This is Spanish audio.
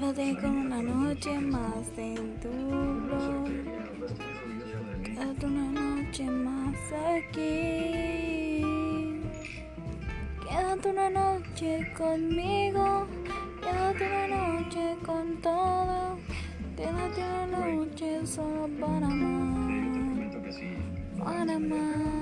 Quédate con una noche más en tu blog. Quédate una noche más aquí. Quédate una noche conmigo. Quédate una noche con todo. Quédate una noche solo para amar. Para amar.